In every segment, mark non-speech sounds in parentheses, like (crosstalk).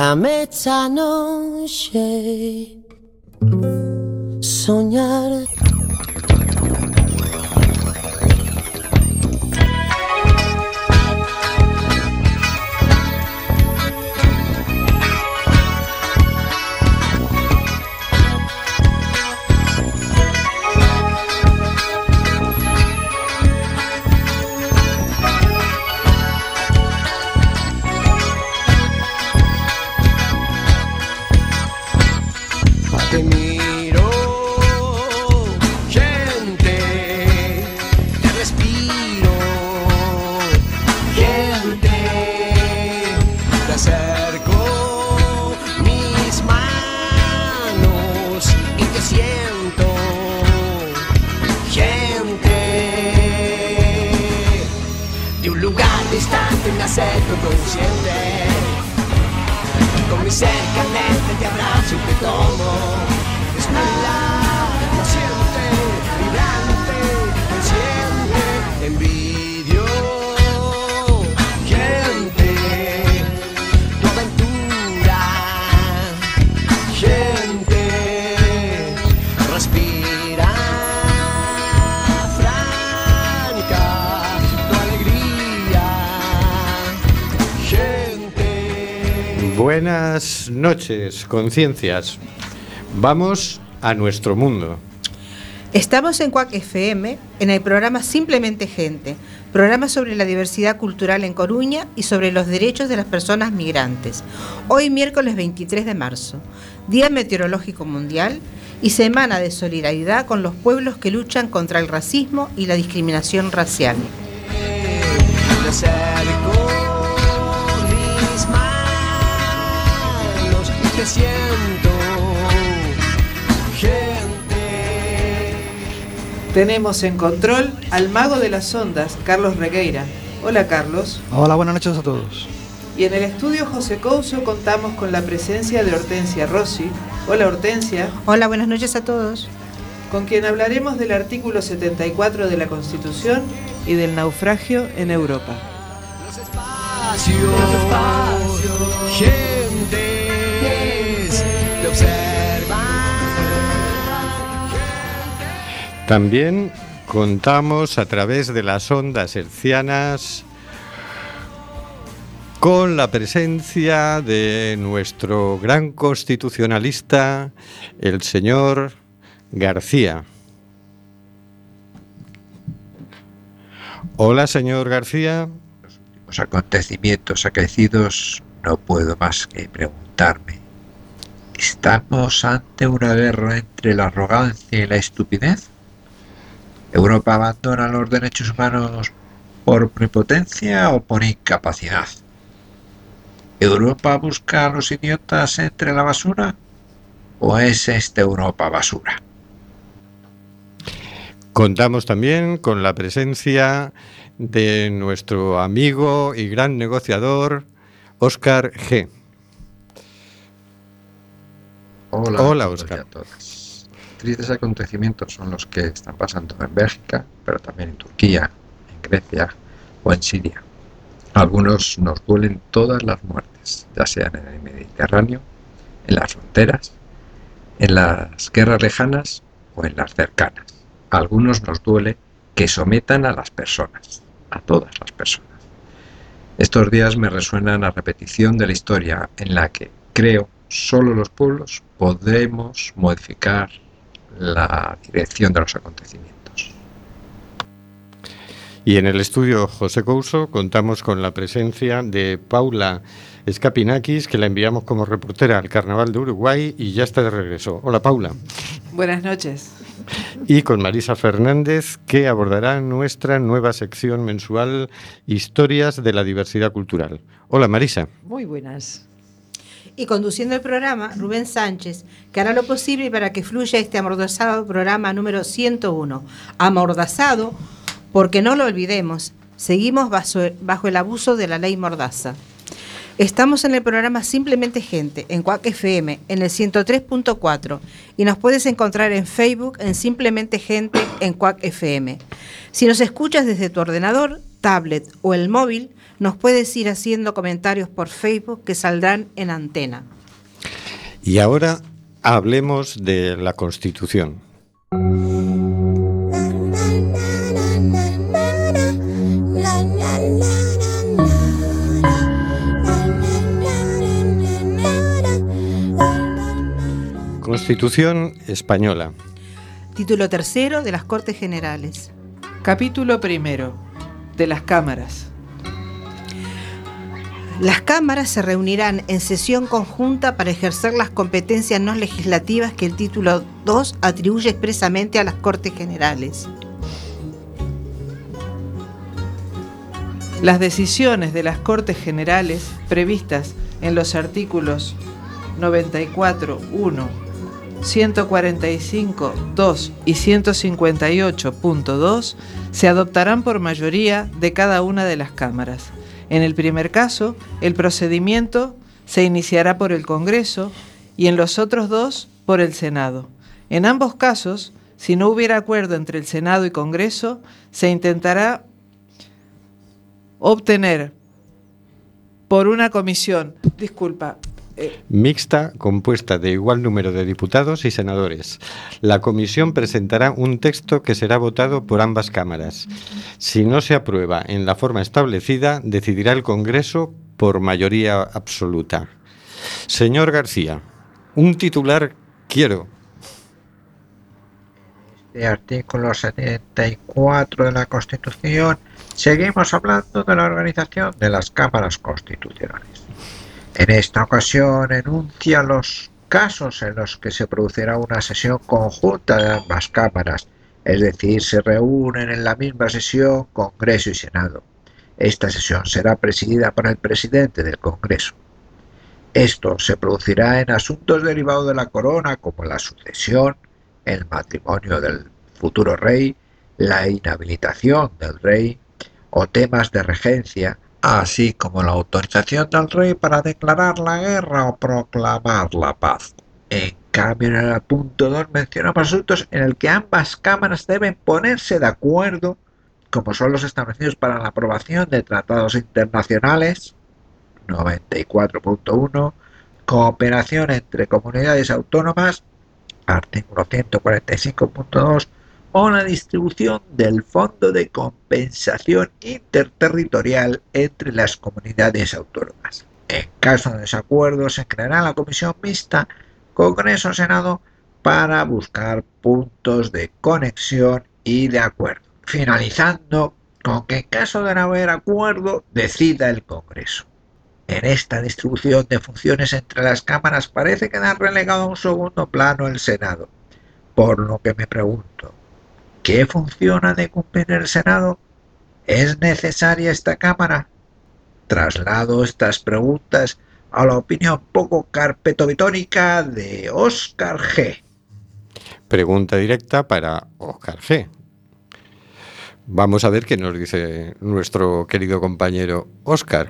Déjame esta noche soñar noches, conciencias. Vamos a nuestro mundo. Estamos en CUAC FM, en el programa Simplemente Gente, programa sobre la diversidad cultural en Coruña y sobre los derechos de las personas migrantes. Hoy miércoles 23 de marzo, Día Meteorológico Mundial y Semana de Solidaridad con los pueblos que luchan contra el racismo y la discriminación racial. Siento gente. Tenemos en control al mago de las ondas, Carlos Regueira. Hola Carlos. Hola, buenas noches a todos. Y en el estudio José Couso contamos con la presencia de Hortensia Rossi. Hola Hortensia. Hola, buenas noches a todos. Con quien hablaremos del artículo 74 de la Constitución y del naufragio en Europa. Los espacios, los espacios gente. También contamos a través de las ondas hercianas con la presencia de nuestro gran constitucionalista, el señor García. Hola, señor García. Los acontecimientos acaecidos no puedo más que preguntarme ¿Estamos ante una guerra entre la arrogancia y la estupidez? ¿Europa abandona los derechos humanos por prepotencia o por incapacidad? ¿Europa busca a los idiotas entre la basura? ¿O es esta Europa basura? Contamos también con la presencia de nuestro amigo y gran negociador, Óscar G. Hola, Hola Oscar. a todas. Tristes acontecimientos son los que están pasando en Bélgica, pero también en Turquía, en Grecia o en Siria. Algunos nos duelen todas las muertes, ya sean en el Mediterráneo, en las fronteras, en las guerras lejanas o en las cercanas. algunos nos duele que sometan a las personas, a todas las personas. Estos días me resuenan a repetición de la historia en la que, creo, solo los pueblos podremos modificar la dirección de los acontecimientos. Y en el estudio José Couso contamos con la presencia de Paula Escapinakis, que la enviamos como reportera al Carnaval de Uruguay y ya está de regreso. Hola Paula. Buenas noches. Y con Marisa Fernández, que abordará nuestra nueva sección mensual Historias de la Diversidad Cultural. Hola Marisa. Muy buenas y conduciendo el programa Rubén Sánchez, que hará lo posible para que fluya este amordazado programa número 101. Amordazado porque no lo olvidemos, seguimos bajo el abuso de la ley Mordaza. Estamos en el programa Simplemente Gente, en Cuac FM, en el 103.4, y nos puedes encontrar en Facebook en Simplemente Gente en Cuac FM. Si nos escuchas desde tu ordenador, tablet o el móvil, nos puedes ir haciendo comentarios por Facebook que saldrán en antena. Y ahora hablemos de la Constitución. Constitución española. Título tercero de las Cortes Generales. Capítulo primero de las cámaras. Las cámaras se reunirán en sesión conjunta para ejercer las competencias no legislativas que el título 2 atribuye expresamente a las Cortes Generales. Las decisiones de las Cortes Generales previstas en los artículos 94.1, 145.2 y 158.2 se adoptarán por mayoría de cada una de las cámaras. En el primer caso, el procedimiento se iniciará por el Congreso y en los otros dos por el Senado. En ambos casos, si no hubiera acuerdo entre el Senado y Congreso, se intentará obtener por una comisión, disculpa, mixta compuesta de igual número de diputados y senadores. La comisión presentará un texto que será votado por ambas cámaras. Si no se aprueba en la forma establecida, decidirá el Congreso por mayoría absoluta. Señor García, un titular quiero. De artículo 74 de la Constitución, seguimos hablando de la organización de las cámaras constitucionales. En esta ocasión enuncia los casos en los que se producirá una sesión conjunta de ambas cámaras, es decir, se reúnen en la misma sesión Congreso y Senado. Esta sesión será presidida por el presidente del Congreso. Esto se producirá en asuntos derivados de la corona como la sucesión, el matrimonio del futuro rey, la inhabilitación del rey o temas de regencia, así como la autorización del rey para declarar la guerra o proclamar la paz. En cambio, en el punto 2 mencionamos asuntos en el que ambas cámaras deben ponerse de acuerdo, como son los establecidos para la aprobación de tratados internacionales, 94.1, cooperación entre comunidades autónomas, artículo 145.2, o la distribución del Fondo de Compensación Interterritorial entre las comunidades autónomas. En caso de desacuerdo, se creará la comisión mixta Congreso-Senado para buscar puntos de conexión y de acuerdo, finalizando con que en caso de no haber acuerdo decida el Congreso. En esta distribución de funciones entre las cámaras parece quedar relegado a un segundo plano el Senado, por lo que me pregunto, ¿Qué función ha de cumplir el Senado? ¿Es necesaria esta Cámara? Traslado estas preguntas a la opinión poco carpetovitónica de Óscar G. Pregunta directa para Óscar G. Vamos a ver qué nos dice nuestro querido compañero Óscar.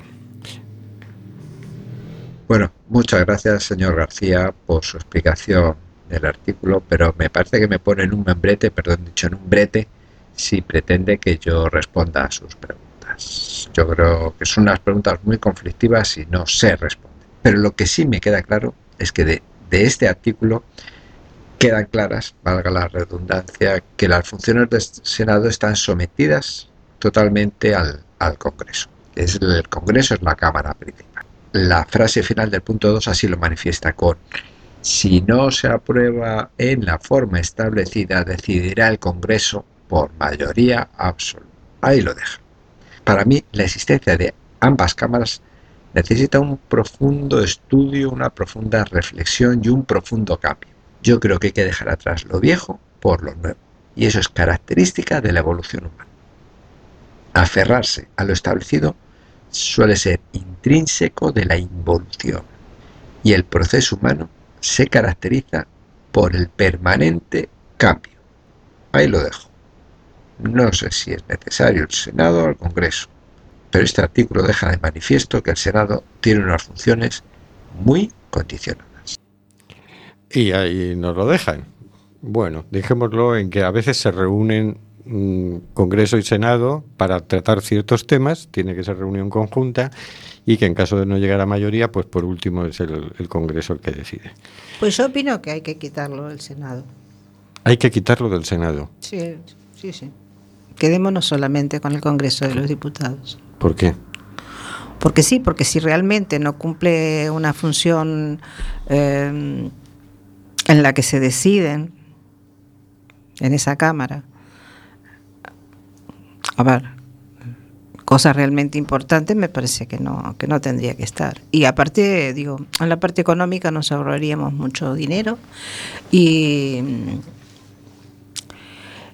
Bueno, muchas gracias, señor García, por su explicación del artículo, pero me parece que me pone en un membrete, perdón, dicho en un brete, si pretende que yo responda a sus preguntas. Yo creo que son unas preguntas muy conflictivas y no sé responder. Pero lo que sí me queda claro es que de, este artículo quedan claras, valga la redundancia, que las funciones del Senado están sometidas totalmente al, al Congreso. Es el Congreso es la Cámara principal. La frase final del punto 2 así lo manifiesta con si no se aprueba en la forma establecida, decidirá el Congreso por mayoría absoluta. Ahí lo deja. Para mí, la existencia de ambas cámaras necesita un profundo estudio, una profunda reflexión y un profundo cambio. Yo creo que hay que dejar atrás lo viejo por lo nuevo. Y eso es característica de la evolución humana. Aferrarse a lo establecido suele ser intrínseco de la involución. Y el proceso humano se caracteriza por el permanente cambio. Ahí lo dejo. No sé si es necesario el Senado o el Congreso, pero este artículo deja de manifiesto que el Senado tiene unas funciones muy condicionadas. Y ahí nos lo dejan. Bueno, dejémoslo en que a veces se reúnen mm, Congreso y Senado para tratar ciertos temas, tiene que ser reunión conjunta y que en caso de no llegar a mayoría, pues por último es el, el Congreso el que decide. Pues yo opino que hay que quitarlo del Senado. Hay que quitarlo del Senado. Sí, sí, sí. Quedémonos solamente con el Congreso de los Diputados. ¿Por qué? Porque sí, porque si realmente no cumple una función eh, en la que se deciden en esa Cámara, a ver, cosas realmente importantes, me parece que no, que no tendría que estar. Y aparte, digo, en la parte económica nos ahorraríamos mucho dinero y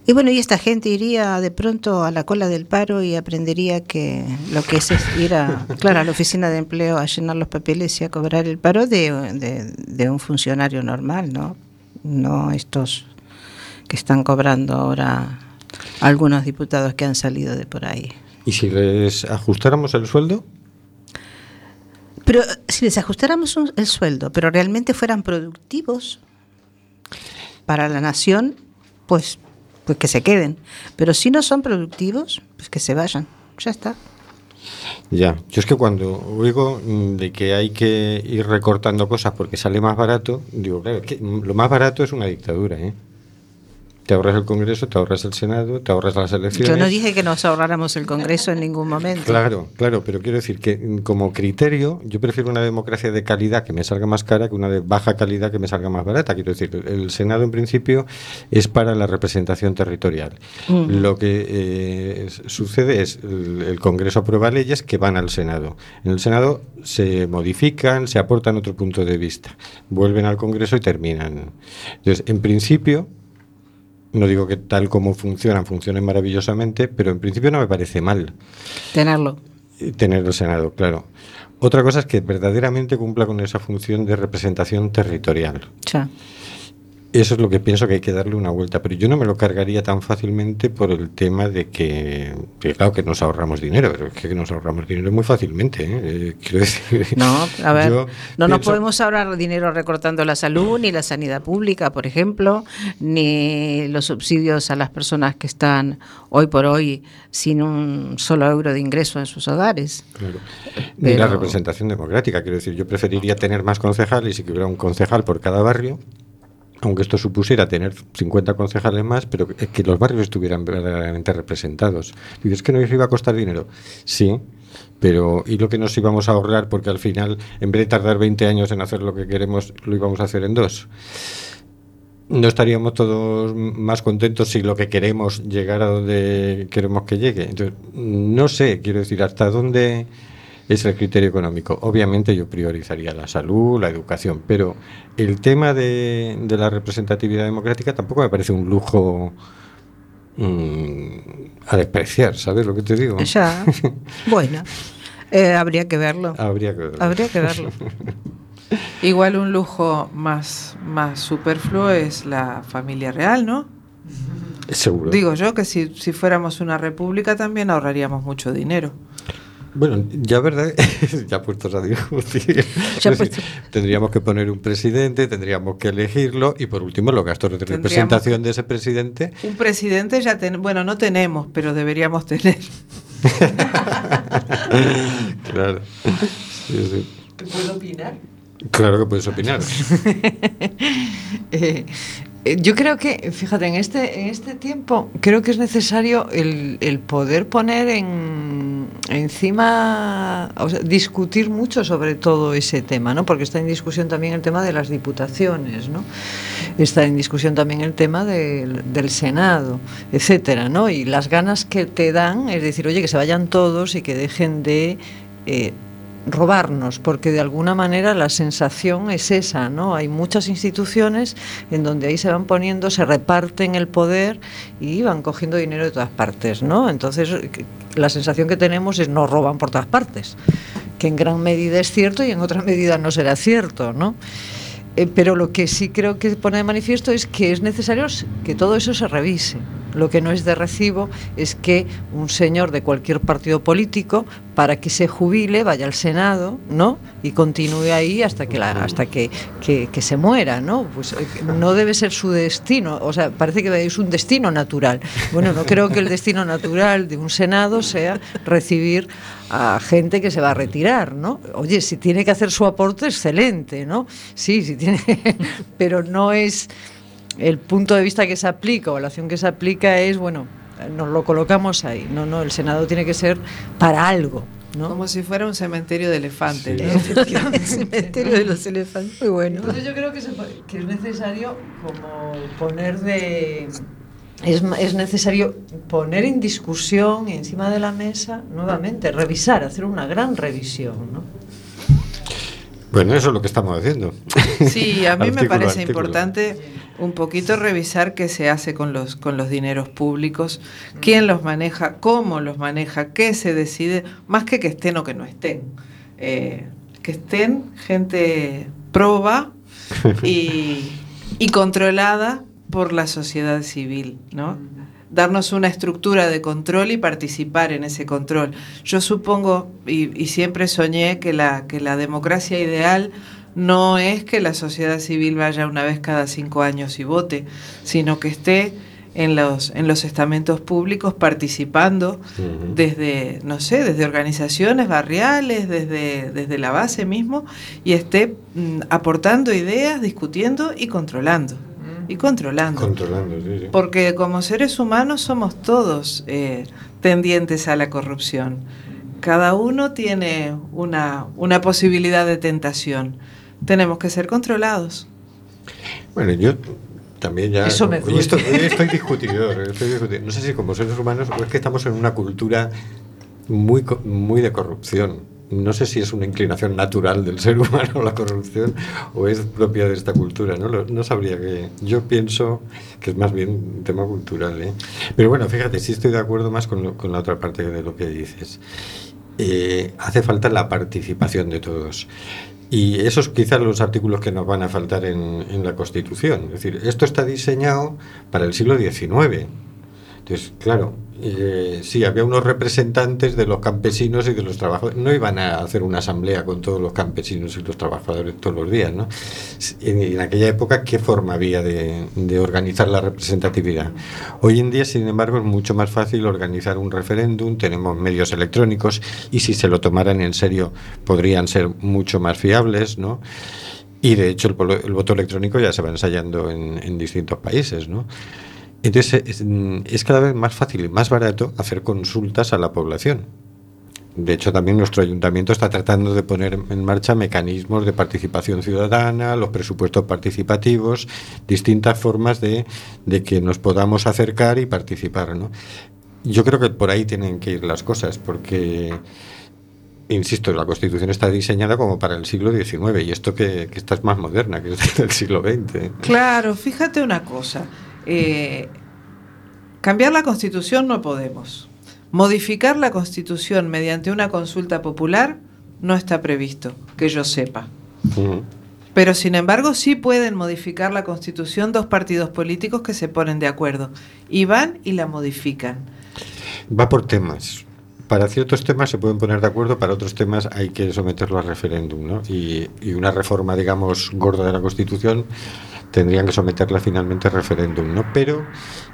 y bueno, y esta gente iría de pronto a la cola del paro y aprendería que lo que es, ir a, (laughs) claro, a la oficina de empleo a llenar los papeles y a cobrar el paro de, de, de un funcionario normal, ¿no? No estos que están cobrando ahora algunos diputados que han salido de por ahí. ¿Y si les ajustáramos el sueldo? Pero si les ajustáramos un, el sueldo, pero realmente fueran productivos para la nación, pues pues que se queden. Pero si no son productivos, pues que se vayan. Ya está. Ya, yo es que cuando oigo mm, de que hay que ir recortando cosas porque sale más barato, digo, claro, que lo más barato es una dictadura, ¿eh? Te ahorras el Congreso, te ahorras el Senado, te ahorras las elecciones. Yo no dije que nos ahorráramos el Congreso en ningún momento. Claro, claro, pero quiero decir que mm, como criterio yo prefiero una democracia de calidad que me salga más cara que una de baja calidad que me salga más barata. Quiero decir, el Senado en principio es para la representación territorial. -huh. Lo que eh, sucede es el, el Congreso aprueba leyes que van al Senado. En el Senado se modifican, se aportan otro punto de vista, vuelven al Congreso y terminan. Entonces, en principio no digo que tal como funcionan, funcionen maravillosamente, pero en principio no me parece mal. Tenerlo. Tener el Senado, claro. Otra cosa es que verdaderamente cumpla con esa función de representación territorial. Ya. Eso es lo que pienso que hay que darle una vuelta, pero yo no me lo cargaría tan fácilmente por el tema de que, que claro, que nos ahorramos dinero, pero es que nos ahorramos dinero muy fácilmente. ¿eh? Quiero decir, (laughs) no, a ver, no pienso... nos podemos ahorrar dinero recortando la salud, ni la sanidad pública, por ejemplo, ni los subsidios a las personas que están hoy por hoy sin un solo euro de ingreso en sus hogares. Claro. Pero... Ni la representación democrática, quiero decir, yo preferiría tener más concejales y que hubiera un concejal por cada barrio aunque esto supusiera tener 50 concejales más, pero que los barrios estuvieran verdaderamente representados. Dices que nos iba a costar dinero. Sí, pero ¿y lo que nos íbamos a ahorrar? Porque al final, en vez de tardar 20 años en hacer lo que queremos, lo íbamos a hacer en dos. ¿No estaríamos todos más contentos si lo que queremos llegar a donde queremos que llegue? Entonces, no sé, quiero decir, hasta dónde es el criterio económico. Obviamente yo priorizaría la salud, la educación, pero el tema de, de la representatividad democrática tampoco me parece un lujo mmm, a despreciar, ¿sabes lo que te digo? Ya, (laughs) bueno, eh, habría que verlo. Habría que verlo. Habría que verlo. (laughs) Igual un lujo más, más superfluo es la familia real, ¿no? Seguro. Digo yo que si, si fuéramos una república también ahorraríamos mucho dinero. Bueno, ya verdad, (laughs) ya puestos a discutir, ya pues, tendríamos que poner un presidente, tendríamos que elegirlo y por último los gastos de representación de ese presidente. Un presidente ya ten, bueno, no tenemos, pero deberíamos tener. (laughs) claro. Sí, sí. ¿Te puedo opinar? Claro que puedes opinar. (laughs) eh, yo creo que, fíjate, en este, en este tiempo creo que es necesario el, el poder poner en, encima, o sea, discutir mucho sobre todo ese tema, ¿no? Porque está en discusión también el tema de las diputaciones, ¿no? Está en discusión también el tema de, del Senado, etcétera, ¿no? Y las ganas que te dan, es decir, oye, que se vayan todos y que dejen de eh, robarnos, porque de alguna manera la sensación es esa, ¿no? Hay muchas instituciones en donde ahí se van poniendo, se reparten el poder y van cogiendo dinero de todas partes, ¿no? Entonces la sensación que tenemos es no roban por todas partes, que en gran medida es cierto y en otra medida no será cierto, ¿no? Eh, pero lo que sí creo que pone de manifiesto es que es necesario que todo eso se revise. Lo que no es de recibo es que un señor de cualquier partido político, para que se jubile, vaya al Senado, ¿no? Y continúe ahí hasta que la, hasta que, que, se muera, ¿no? Pues eh, no debe ser su destino, o sea, parece que es un destino natural. Bueno, no creo que el destino natural de un Senado sea recibir a gente que se va a retirar, ¿no? Oye, si tiene que hacer su aporte, excelente, ¿no? Sí, sí tiene, (laughs) pero no es el punto de vista que se aplica o la acción que se aplica es, bueno, nos lo colocamos ahí. No, no, el Senado tiene que ser para algo. ¿no? Como si fuera un cementerio de elefantes. Sí. ¿no? (laughs) cementerio de los elefantes. Muy bueno. Entonces yo creo que, se, que es necesario como poner de... Es, es, necesario poner en discusión encima de la mesa nuevamente, revisar, hacer una gran revisión. ¿no? Bueno, eso es lo que estamos haciendo. Sí, a mí (laughs) me parece artículo. importante un poquito revisar qué se hace con los, con los dineros públicos, quién los maneja, cómo los maneja, qué se decide, más que que estén o que no estén. Eh, que estén gente proba y, (laughs) y, controlada por la sociedad civil, ¿no? darnos una estructura de control y participar en ese control. Yo supongo y, y siempre soñé que la, que la democracia ideal no es que la sociedad civil vaya una vez cada cinco años y vote, sino que esté en los, en los estamentos públicos participando uh -huh. desde, no sé, desde organizaciones barriales, desde, desde la base mismo, y esté mm, aportando ideas, discutiendo y controlando. Y controlando. Controlando, sí, sí. Porque como seres humanos somos todos eh, tendientes a la corrupción. Cada uno tiene una, una posibilidad de tentación tenemos que ser controlados. Bueno, yo también ya... Eso me hoy estoy, hoy estoy discutidor, (laughs) estoy discutidor. No sé si como seres humanos o es que estamos en una cultura muy, muy de corrupción. No sé si es una inclinación natural del ser humano la corrupción o es propia de esta cultura. No, no sabría que... Yo pienso que es más bien un tema cultural. ¿eh? Pero bueno, fíjate, sí estoy de acuerdo más con, lo, con la otra parte de lo que dices. Eh, hace falta la participación de todos. Y esos quizás los artículos que nos van a faltar en, en, la Constitución. Es decir, esto está diseñado para el siglo XIX. Entonces, claro, eh, sí, había unos representantes de los campesinos y de los trabajadores. No iban a hacer una asamblea con todos los campesinos y los trabajadores todos los días, ¿no? En, aquella época, ¿qué forma había de, de, organizar la representatividad? Hoy en día, sin embargo, es mucho más fácil organizar un referéndum, tenemos medios electrónicos y si se lo tomaran en serio podrían ser mucho más fiables, ¿no? Y de hecho el, el voto electrónico ya se va ensayando en, en distintos países, ¿no? Entonces es, es, cada vez más fácil y más barato hacer consultas a la población. De hecho, también nuestro ayuntamiento está tratando de poner en marcha mecanismos de participación ciudadana, los presupuestos participativos, distintas formas de, que nos podamos acercar y participar. ¿no? Yo creo que por ahí tienen que ir las cosas, porque insisto, la Constitución está diseñada como para el siglo XIX y esto que, que esta es más moderna, que es (laughs) del siglo XX. Claro, fíjate una cosa. Eh, cambiar la constitución no podemos. Modificar la constitución mediante una consulta popular no está previsto, que yo sepa. Uh -huh. Pero sin embargo sí pueden modificar la constitución dos partidos políticos que se ponen de acuerdo y van y la modifican. Va por temas. Para ciertos temas se pueden poner de acuerdo, para otros temas hay que someterlo a referéndum, ¿no? Y, y una reforma, digamos, gorda de la Constitución tendrían que someterla finalmente a referéndum, ¿no? Pero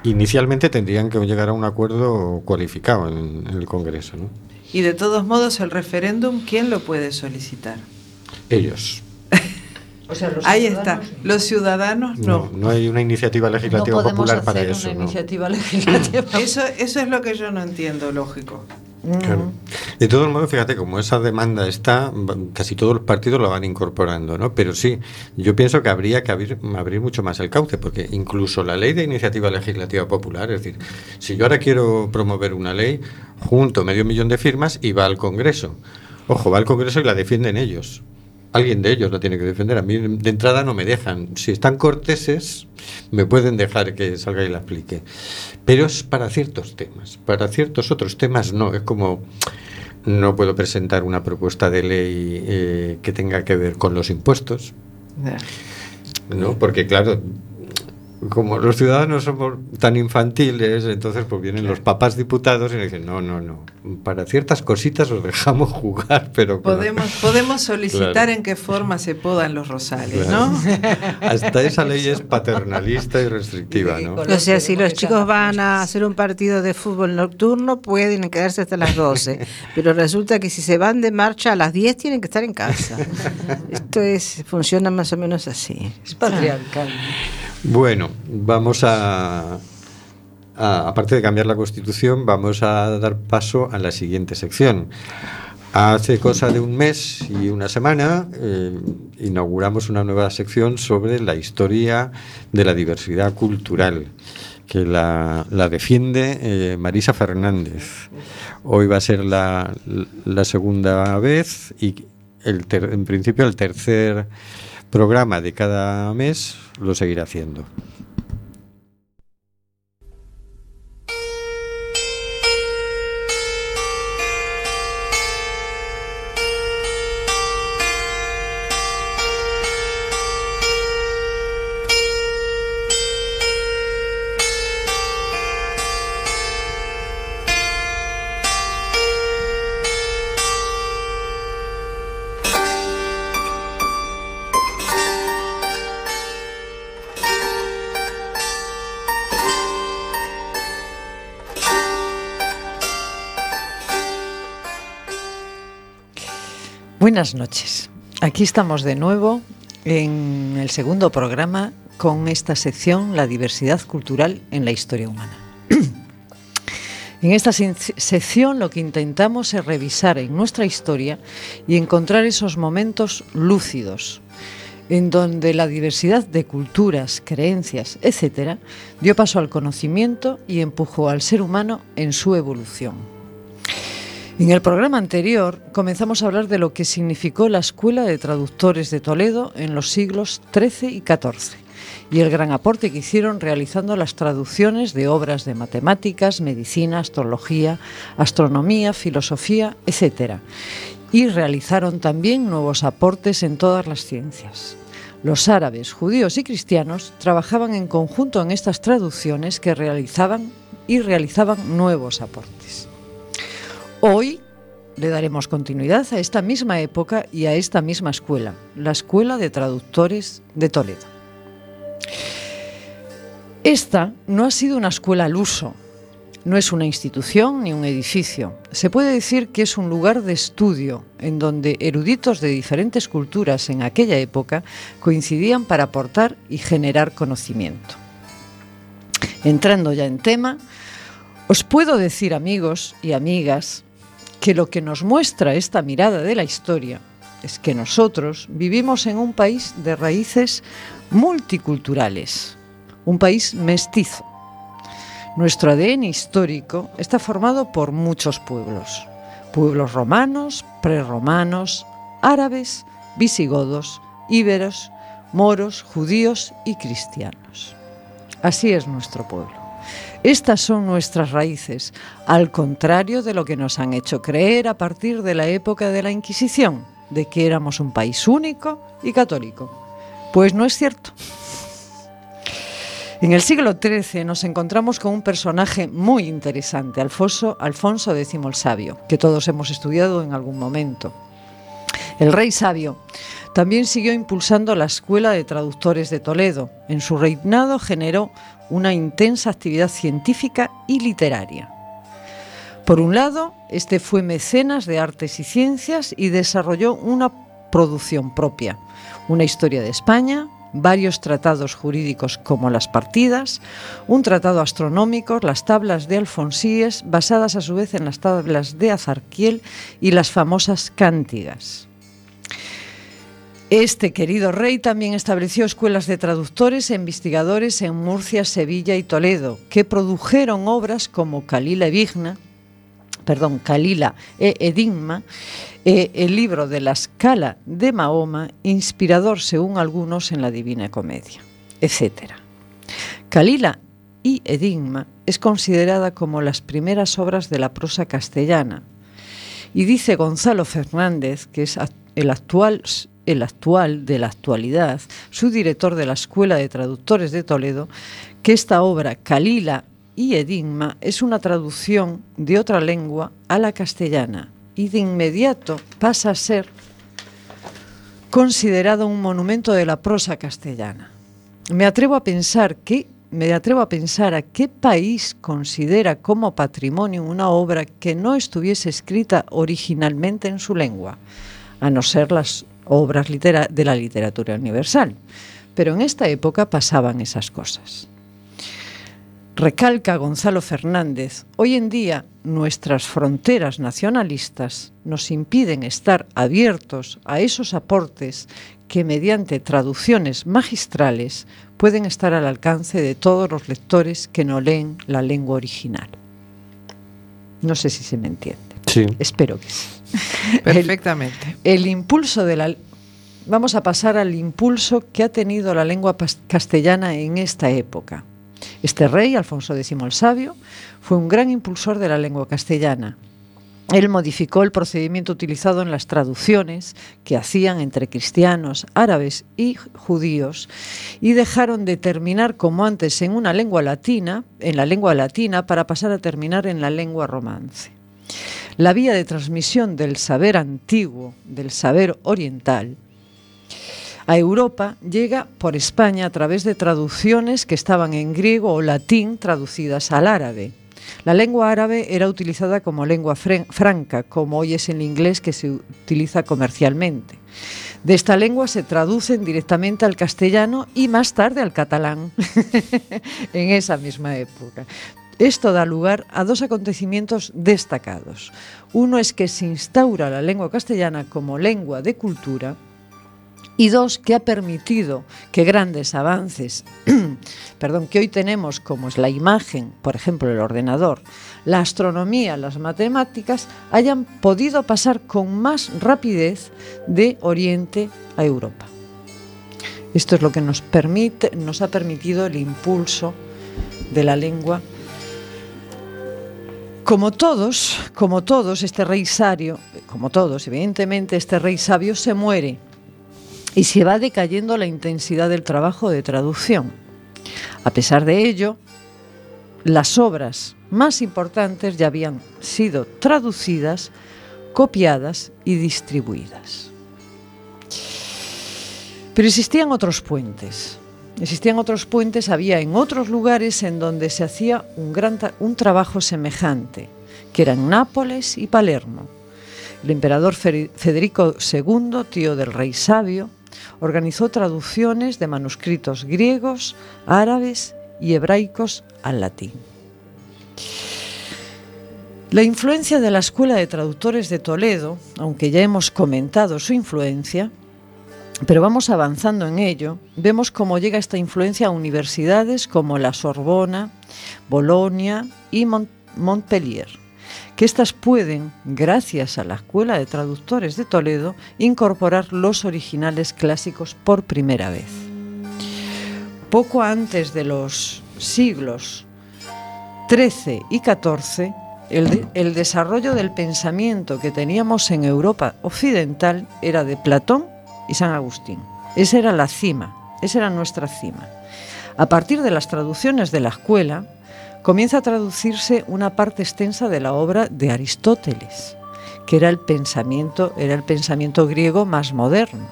inicialmente tendrían que llegar a un acuerdo cualificado en, en el Congreso, ¿no? Y de todos modos, el referéndum, ¿quién lo puede solicitar? Ellos. (laughs) O sea, los Ahí está, los ciudadanos no. no. no. hay una iniciativa legislativa no popular para eso. Una iniciativa (laughs) legislativa. eso, eso es lo que yo no entiendo, lógico. Claro. De todos modos, fíjate, como esa demanda está, casi todos los partidos lo van incorporando, ¿no? Pero sí, yo pienso que habría que abrir, abrir mucho más el cauce, porque incluso la ley de iniciativa legislativa popular, es decir, si yo ahora quiero promover una ley, junto medio millón de firmas y va al Congreso. Ojo, va al Congreso y la defienden ellos. Alguien de ellos la tiene que defender. A mí de entrada no me dejan. Si están corteses, me pueden dejar que salga y la explique. Pero es para ciertos temas. Para ciertos otros temas no. Es como no puedo presentar una propuesta de ley eh, que tenga que ver con los impuestos. No, porque claro, como los ciudadanos somos tan infantiles, entonces pues vienen los papás diputados y dicen, no, no, no, para ciertas cositas os dejamos (laughs) jugar, pero... Podemos, podemos solicitar en qué forma se podan los rosales, ¿no? (laughs) Hasta esa ley es paternalista y restrictiva, ¿no? O sea, si los chicos van a hacer un partido de fútbol nocturno, pueden quedarse hasta las 12, (laughs) pero resulta que si se van de marcha a las 10 tienen que estar en casa. Esto es funciona más o menos así. Es patriarcal. Bueno, vamos a, aparte de cambiar la Constitución, vamos a dar paso a la siguiente sección. Hace cosa de un mes y una semana eh, inauguramos una nueva sección sobre la historia de la diversidad cultural, que la, defiende eh, Marisa Fernández. Hoy va a ser la, segunda vez y en principio el tercer programa de cada mes lo seguirá haciendo. Buenas noches. Aquí estamos de nuevo en el segundo programa con esta sección La diversidad cultural en la historia humana. (clears throat) en esta sección lo que intentamos es revisar en nuestra historia y encontrar esos momentos lúcidos en donde la diversidad de culturas, creencias, etc., dio paso al conocimiento y empujó al ser humano en su evolución. En el programa anterior comenzamos a hablar de lo que significó la Escuela de Traductores de Toledo en los siglos XIII y XIV y el gran aporte que hicieron realizando las traducciones de obras de matemáticas, medicina, astrología, astronomía, filosofía, etc. Y realizaron también nuevos aportes en todas las ciencias. Los árabes, judíos y cristianos trabajaban en conjunto en estas traducciones que realizaban y realizaban nuevos aportes. Hoy le daremos continuidad a esta misma época y a esta misma escuela, la Escuela de Traductores de Toledo. Esta no ha sido una escuela al uso, no es una institución ni un edificio. Se puede decir que es un lugar de estudio en donde eruditos de diferentes culturas en aquella época coincidían para aportar y generar conocimiento. Entrando ya en tema, os puedo decir amigos y amigas que lo que nos muestra esta mirada de la historia es que nosotros vivimos en un país de raíces multiculturales, un país mestizo. Nuestro ADN histórico está formado por muchos pueblos, pueblos romanos, prerromanos, árabes, visigodos, íberos, moros, judíos y cristianos. Así es nuestro pueblo. Estas son nuestras raíces, al contrario de lo que nos han hecho creer a partir de la época de la Inquisición, de que éramos un país único y católico. Pues no es cierto. En el siglo XIII nos encontramos con un personaje muy interesante, Alfonso, Alfonso X el Sabio, que todos hemos estudiado en algún momento. El rey sabio también siguió impulsando la Escuela de Traductores de Toledo. En su reinado generó una intensa actividad científica y literaria. Por un lado, este fue mecenas de artes y ciencias y desarrolló una producción propia, una historia de España, varios tratados jurídicos como las partidas, un tratado astronómico, las tablas de Alfonsíes, basadas a su vez en las tablas de Azarquiel y las famosas cántigas. Este querido rey también estableció escuelas de traductores e investigadores en Murcia, Sevilla y Toledo, que produjeron obras como Calila perdón, e Edigma, e el libro de la escala de Mahoma, inspirador según algunos en la Divina Comedia, etc. Calila y Edigma es considerada como las primeras obras de la prosa castellana. Y dice Gonzalo Fernández, que es el actual el actual de la actualidad, su director de la Escuela de Traductores de Toledo, que esta obra, Kalila y Edigma, es una traducción de otra lengua a la castellana y de inmediato pasa a ser considerado un monumento de la prosa castellana. Me atrevo a pensar que me atrevo a pensar a qué país considera como patrimonio una obra que no estuviese escrita originalmente en su lengua, a no ser las obras de la literatura universal. Pero en esta época pasaban esas cosas. Recalca Gonzalo Fernández, hoy en día nuestras fronteras nacionalistas nos impiden estar abiertos a esos aportes que mediante traducciones magistrales pueden estar al alcance de todos los lectores que no leen la lengua original. No sé si se me entiende. Sí. Espero que sí. (laughs) Perfectamente. El, el impulso de la vamos a pasar al impulso que ha tenido la lengua castellana en esta época. Este rey, Alfonso X el Sabio, fue un gran impulsor de la lengua castellana él modificó el procedimiento utilizado en las traducciones que hacían entre cristianos, árabes y judíos y dejaron de terminar como antes en una lengua latina, en la lengua latina para pasar a terminar en la lengua romance. La vía de transmisión del saber antiguo, del saber oriental, a Europa llega por España a través de traducciones que estaban en griego o latín traducidas al árabe. La lengua árabe era utilizada como lengua franca, como hoy es el inglés que se utiliza comercialmente. De esta lengua se traducen directamente al castellano y más tarde al catalán, (laughs) en esa misma época. Esto da lugar a dos acontecimientos destacados. Uno es que se instaura la lengua castellana como lengua de cultura y dos, que ha permitido que grandes avances, (clears throat) perdón, que hoy tenemos como es la imagen, por ejemplo, el ordenador, la astronomía, las matemáticas, hayan podido pasar con más rapidez de Oriente a Europa. Esto es lo que nos permite, nos ha permitido el impulso de la lengua. Como todos, como todos, este rey sabio, como todos, evidentemente, este rey sabio se muere y se va decayendo la intensidad del trabajo de traducción. A pesar de ello, las obras más importantes ya habían sido traducidas, copiadas y distribuidas. Pero existían otros puentes. Existían otros puentes, había en otros lugares en donde se hacía un, gran un trabajo semejante, que eran Nápoles y Palermo. El emperador Federico II, tío del rey sabio, organizó traducciones de manuscritos griegos, árabes y hebraicos al latín. La influencia de la Escuela de Traductores de Toledo, aunque ya hemos comentado su influencia, pero vamos avanzando en ello, vemos cómo llega esta influencia a universidades como la Sorbona, Bolonia y Montpellier que éstas pueden, gracias a la Escuela de Traductores de Toledo, incorporar los originales clásicos por primera vez. Poco antes de los siglos XIII y XIV, el, desarrollo del pensamiento que teníamos en Europa occidental era de Platón y San Agustín. Esa era la cima, esa era nuestra cima. A partir de las traducciones de la escuela, comienza a traducirse una parte extensa de la obra de Aristóteles, que era el pensamiento, era el pensamiento griego más moderno,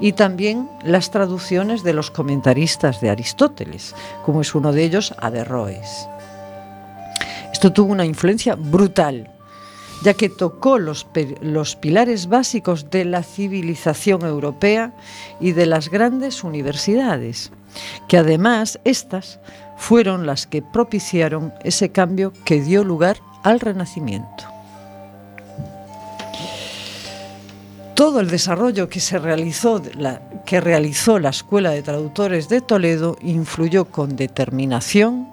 y también las traducciones de los comentaristas de Aristóteles, como es uno de ellos Averroes. Esto tuvo una influencia brutal, ya que tocó los, pilares básicos de la civilización europea y de las grandes universidades, que además estas fueron las que propiciaron ese cambio que dio lugar al Renacimiento. Todo el desarrollo que se realizó la, que realizó la Escuela de Traductores de Toledo influyó con determinación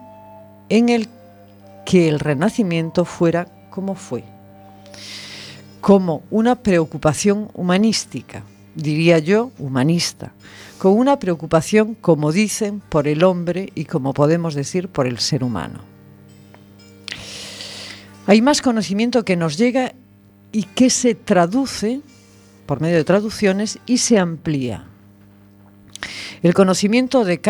en el que el Renacimiento fuera como fue, como una preocupación humanística, diría yo, humanista, con una preocupación, como dicen, por el hombre y como podemos decir, por el ser humano. Hay más conocimiento que nos llega y que se traduce por medio de traducciones y se amplía. El conocimiento del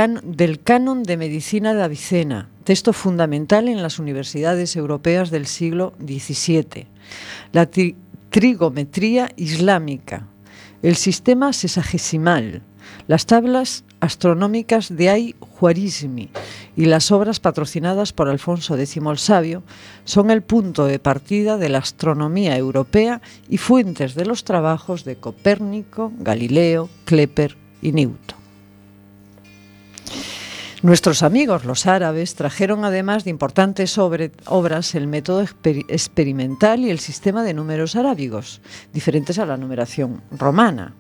canon de medicina de Avicena, texto fundamental en las universidades europeas del siglo XVII. Trigometría islámica, el sistema sesagesimal, las tablas astronómicas de Ay-Juarizmi y las obras patrocinadas por Alfonso X el Sabio son el punto de partida de la astronomía europea y fuentes de los trabajos de Copérnico, Galileo, Klepper y Newton. Nuestros amigos los árabes trajeron además de importantes obras el método experimental y el sistema de números arábigos, diferentes a la numeración romana.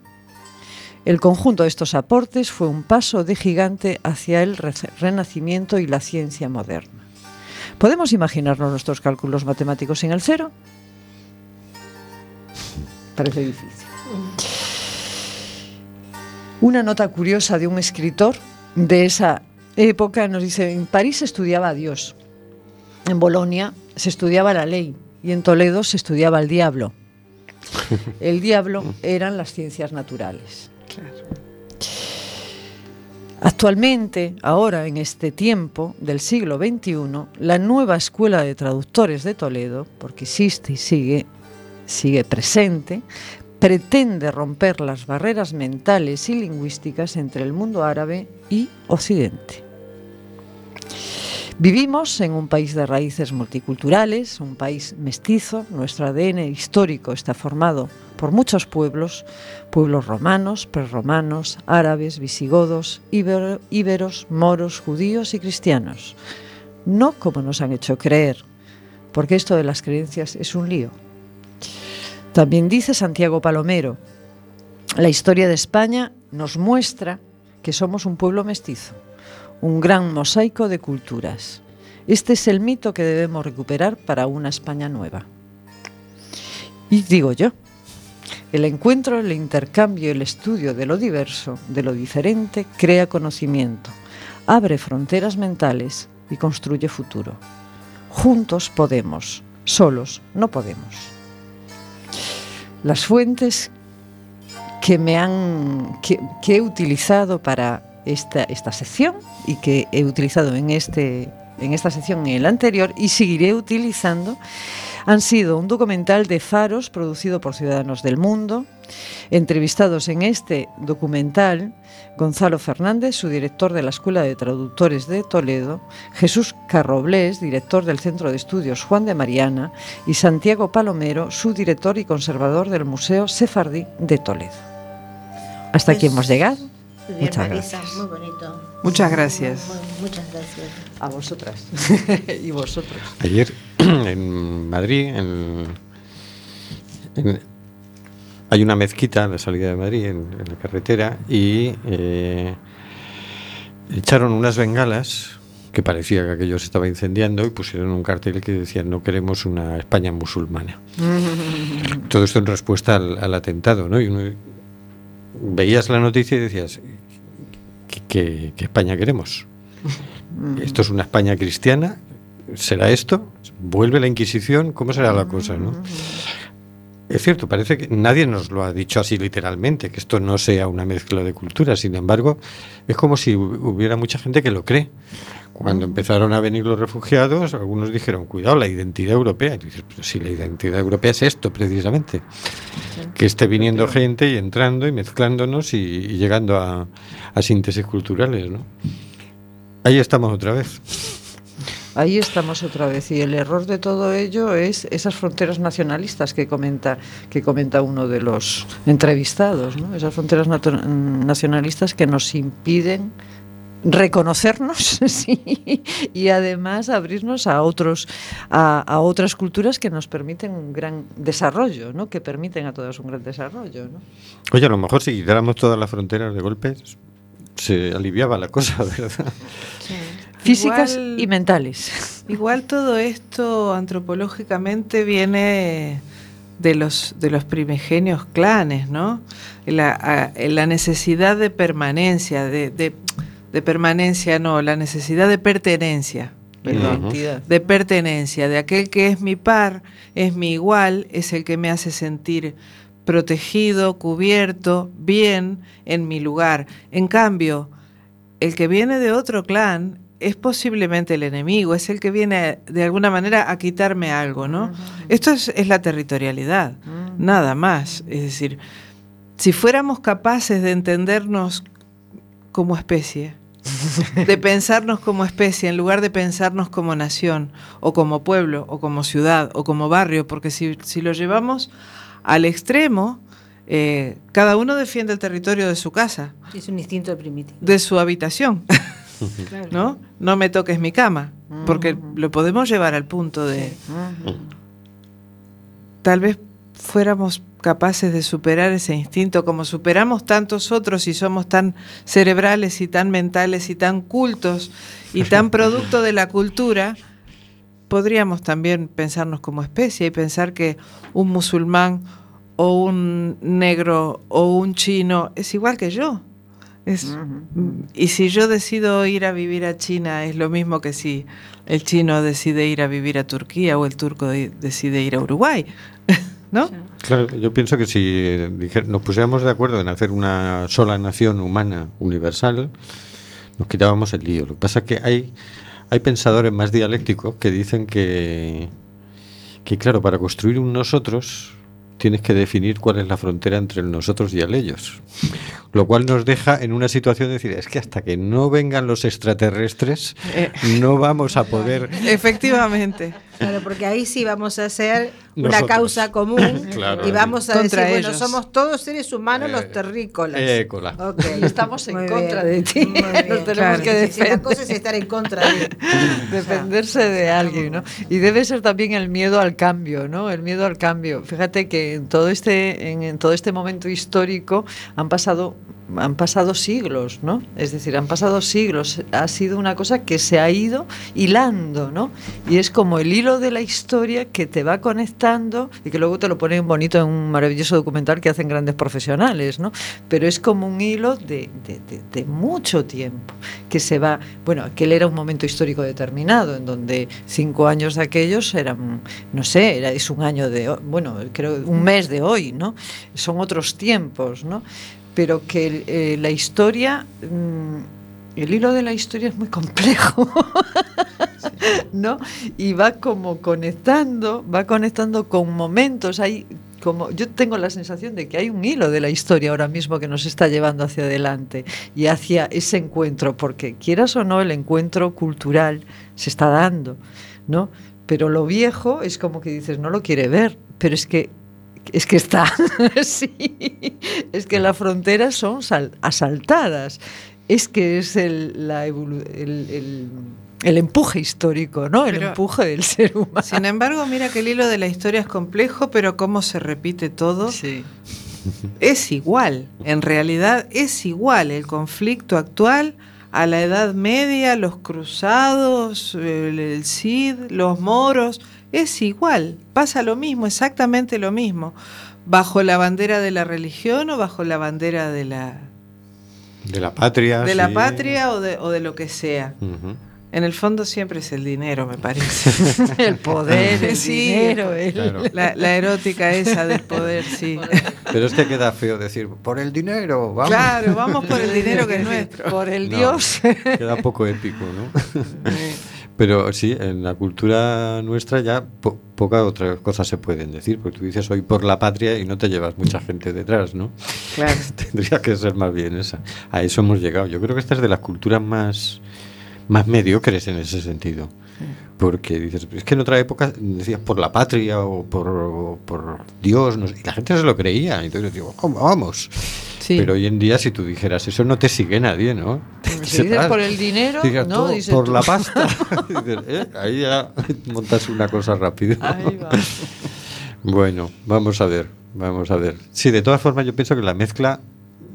El conjunto de estos aportes fue un paso de gigante hacia el renacimiento y la ciencia moderna. ¿Podemos imaginarnos nuestros cálculos matemáticos sin el cero? Parece difícil. Una nota curiosa de un escritor de esa época nos dice, en París se estudiaba a Dios, en Bolonia se estudiaba la ley y en Toledo se estudiaba el diablo. (laughs) El diablo eran las ciencias naturales. Actualmente, ahora en este tiempo del siglo XXI, la nueva Escuela de Traductores de Toledo, porque existe y sigue, sigue presente, pretende romper las barreras mentales y lingüísticas entre el mundo árabe y Occidente. Vivimos en un país de raíces multiculturales, un país mestizo, nuestro ADN histórico está formado por muchos pueblos, pueblos romanos, prerromanos, árabes, visigodos, íberos, moros, judíos y cristianos. No como nos han hecho creer, porque esto de las creencias es un lío. También dice Santiago Palomero, la historia de España nos muestra que somos un pueblo mestizo, un gran mosaico de culturas. Este es el mito que debemos recuperar para una España nueva. Y digo yo, el encuentro, el intercambio, el estudio de lo diverso, de lo diferente, crea conocimiento, abre fronteras mentales y construye futuro. Juntos podemos, solos no podemos las fuentes que me han he utilizado para esta, esta sección y que he utilizado en este en esta sección en el anterior y seguiré utilizando han sido un documental de faros producido por Ciudadanos del Mundo. Entrevistados en este documental, Gonzalo Fernández, su director de la Escuela de Traductores de Toledo, Jesús Carroblés, director del Centro de Estudios Juan de Mariana, y Santiago Palomero, su director y conservador del Museo Sefardí de Toledo. Hasta aquí hemos llegado. Muchas gracias. Muy bonito. Muchas gracias. muchas gracias. A vosotras (laughs) y vosotros. Ayer (clears throat) en Madrid, hay una mezquita a la salida de Madrid, en, la carretera, y eh, echaron unas bengalas que parecía que aquello se estaba incendiando y pusieron un cartel que decía no queremos una España musulmana. (laughs) Todo esto en respuesta al, atentado, ¿no? Y veías la noticia y decías, ¿qué, España queremos? (laughs) ¿Esto es una España cristiana? ¿Será esto? ¿Vuelve la Inquisición? ¿Cómo será la cosa? ¿no? (laughs) Es cierto, parece que nadie nos lo ha dicho así literalmente, que esto no sea una mezcla de culturas. Sin embargo, es como si hubiera mucha gente que lo cree. Cuando empezaron a venir los refugiados, algunos dijeron, cuidado, la identidad europea. Y dices, pero si la identidad europea es esto precisamente, que esté viniendo gente y entrando y mezclándonos y, llegando a, a síntesis culturales. ¿no? Ahí estamos otra vez. Ahí estamos otra vez y el error de todo ello es esas fronteras nacionalistas que comenta que comenta uno de los entrevistados, ¿no? Esas fronteras nacionalistas que nos impiden reconocernos (laughs) y además abrirnos a otros a, otras culturas que nos permiten un gran desarrollo, ¿no? Que permiten a todos un gran desarrollo, ¿no? Oye, a lo mejor si quitáramos todas las fronteras de golpe se aliviaba la cosa, (laughs) ¿verdad? Sí físicas y mentales. Igual todo esto antropológicamente viene de los, de los primigenios clanes, ¿no? La, la necesidad de permanencia, de, de, permanencia, no, la necesidad de pertenencia. Perdón, de pertenencia, de aquel que es mi par, es mi igual, es el que me hace sentir protegido, cubierto, bien en mi lugar. En cambio, el que viene de otro clan es posiblemente el enemigo, es el que viene de alguna manera a quitarme algo, ¿no? Esto es, la territorialidad, nada más. Es decir, si fuéramos capaces de entendernos como especie, (laughs) de pensarnos como especie en lugar de pensarnos como nación, o como pueblo, o como ciudad, o como barrio, porque si, lo llevamos al extremo, eh, cada uno defiende el territorio de su casa. Es un instinto primitivo. De su habitación. (laughs) ¿no? No me toques mi cama, porque lo podemos llevar al punto de... Tal vez fuéramos capaces de superar ese instinto como superamos tantos otros y somos tan cerebrales y tan mentales y tan cultos y tan (laughs) producto de la cultura, podríamos también pensarnos como especie y pensar que un musulmán o un negro o un chino es igual que yo. Es, Y si yo decido ir a vivir a China, es lo mismo que si el chino decide ir a vivir a Turquía o el turco decide ir a Uruguay, (laughs) ¿no? Claro, yo pienso que si nos pusiéramos de acuerdo en hacer una sola nación humana universal, nos quitábamos el lío. Lo que pasa es que hay, hay pensadores más dialécticos que dicen que, que, claro, para construir un nosotros tienes que definir cuál es la frontera entre nosotros y el ellos. Lo cual nos deja en una situación de decir, es que hasta que no vengan los extraterrestres, eh. no vamos a poder... (laughs) Efectivamente. Claro, porque ahí sí vamos a hacer una causa común (laughs) y vamos a decir, bueno, somos todos seres humanos los eh, terrícolas. Estamos en contra de ti. (laughs) Nos tenemos que defender. la cosa es estar en contra de (laughs) defenderse de alguien, ¿no? Y debe ser también el miedo al cambio, ¿no? El miedo al cambio. Fíjate que en todo este en todo este momento histórico han pasado han pasado siglos, ¿no? Es decir, han pasado siglos. Ha sido una cosa que se ha ido hilando, ¿no? Y es como el hilo de la historia que te va conectando y que luego te lo ponen bonito en un maravilloso documental que hacen grandes profesionales, ¿no? Pero es como un hilo de, de, mucho tiempo que se va. Bueno, aquel era un momento histórico determinado en donde cinco años de aquellos eran, no sé, era, es un año de, bueno, creo un mes de hoy, ¿no? Son otros tiempos, ¿no? Pero que eh, la historia, mm, el hilo de la historia es muy complejo, (laughs) ¿no? Y va como conectando, va conectando con momentos, hay como yo tengo la sensación de que hay un hilo de la historia ahora mismo que nos está llevando hacia adelante y hacia ese encuentro, porque quieras o no, el encuentro cultural se está dando, ¿no? Pero lo viejo es como que dices, no lo quiere ver, pero es que es que está, (laughs) sí, es que las fronteras son asaltadas, es que es el, la el, el, empuje histórico, ¿no? El empuje del ser humano. Sin embargo, mira que el hilo de la historia es complejo, pero cómo se repite todo. Sí. Es igual, en realidad es igual el conflicto actual a la Edad Media, los cruzados, el Cid, los moros, es igual, pasa lo mismo, exactamente lo mismo, bajo la bandera de la religión o bajo la bandera de la... De la patria. De la patria o de, o de, lo que sea. En el fondo siempre es el dinero, me parece. (laughs) el poder, el dinero. La, erótica esa del poder, sí. Pero es que queda feo decir, por el dinero, vamos. Claro, vamos por el dinero que es (laughs) nuestro. Por el Dios. Queda poco épico, ¿no? (laughs) Pero sí, en la cultura nuestra ya pocas otras cosas se pueden decir, porque tú dices hoy por la patria y no te llevas mucha gente detrás, ¿no? Claro. (laughs) Tendría que ser más bien esa. A eso hemos llegado. Yo creo que esta es de las culturas más, más mediocres en ese sentido. Porque dices, es que en otra época decías por la patria o por, por Dios, y la gente se lo creía. Y entonces digo, vamos. Pero hoy en día, si tú dijeras eso, no te sigue nadie, ¿no? (laughs) Si dices por el dinero, no, por la (laughs) pasta. (laughs) ¿eh? Ahí ya montas una cosa rápido. bueno, vamos a ver, vamos a ver. Sí, de todas formas, yo pienso que la mezcla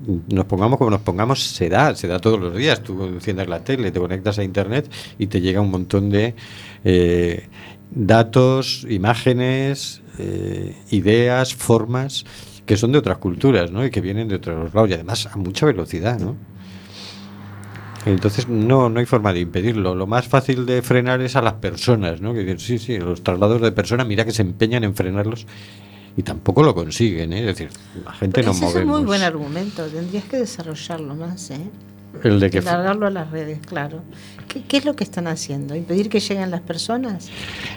nos pongamos como nos pongamos, se da, se da todos los días. Tú enciendes la tele, te conectas a internet y te llega un montón de eh, datos, imágenes, eh, ideas, formas que son de otras culturas, ¿no? Y que vienen de otros lados y además a mucha velocidad, ¿no? Entonces no, no hay forma de impedirlo. Lo más fácil de frenar es a las personas, ¿no? Que dicen, sí, sí, los traslados de personas, mira que se empeñan en frenarlos y tampoco lo consiguen, ¿eh? es decir, la gente no movemos. Es un muy buen argumento, tendrías que desarrollarlo más, ¿eh? El de que largarlo a las redes, claro. ¿Qué, es lo que están haciendo? ¿Impedir que lleguen las personas?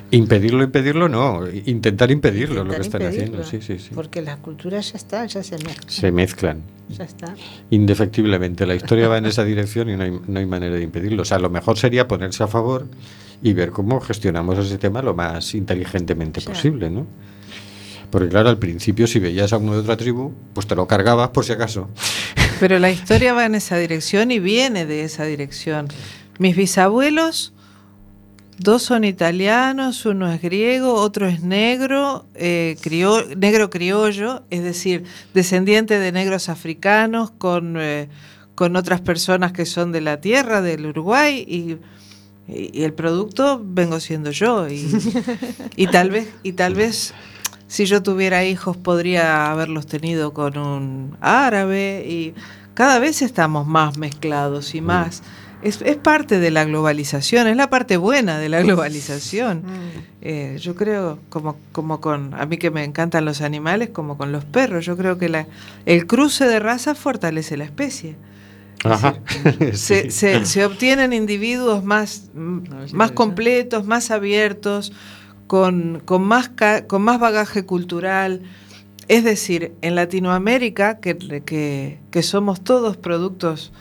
Impedirlo, impedirlo, no. Intentar impedirlo, lo que están haciendo. Sí, sí, sí. Porque las culturas ya están, ya se mezclan. Se mezclan. Ya está. Indefectiblemente. La historia va en esa dirección y no hay, no hay manera de impedirlo. O sea, lo mejor sería ponerse a favor y ver cómo gestionamos ese tema lo más inteligentemente posible, ¿no? Porque claro, al principio si veías a uno de otra tribu, pues te lo cargabas por si acaso. Pero la (laughs) historia va en esa dirección y viene de esa dirección. Mis bisabuelos, dos son italianos, uno es griego, otro es negro, eh, negro criollo, es decir, descendiente de negros africanos con, eh, con otras personas que son de la tierra, del Uruguay, y, el producto vengo siendo yo. Y, (laughs) y, tal vez, y tal vez si yo tuviera hijos podría haberlos tenido con un árabe y cada vez estamos más mezclados y más. Es, parte de la globalización, es la parte buena de la globalización. Mm. Eh, yo creo, como, como con, a mí que me encantan los animales, como con los perros, yo creo que la, el cruce de razas fortalece la especie. (laughs) se, se, obtienen individuos más, más completos, más abiertos, con, con, más, con más bagaje cultural. Es decir, en Latinoamérica, que, que, somos todos productos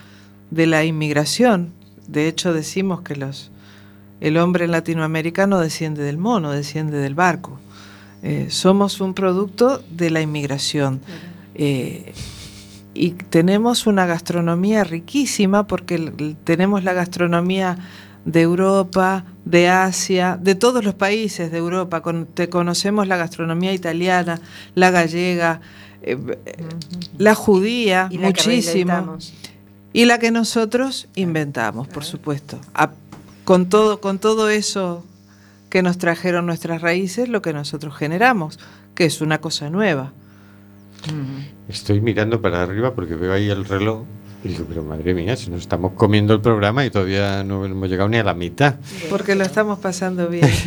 de la inmigración, de hecho decimos que los, el hombre latinoamericano desciende del mono, desciende del barco. Eh, somos un producto de la inmigración. Eh, y tenemos una gastronomía riquísima porque tenemos la gastronomía de Europa, de Asia, de todos los países de Europa. te conocemos la gastronomía italiana, la gallega, eh, la judía, muchísimo. y la que nosotros inventamos, por supuesto. con, todo, con todo eso que nos trajeron nuestras raíces, lo que nosotros generamos, que es una cosa nueva. Estoy mirando para arriba porque veo ahí el reloj y digo, pero madre mía, si nos estamos comiendo el programa y todavía no hemos llegado ni a la mitad. Porque lo estamos pasando bien. (laughs)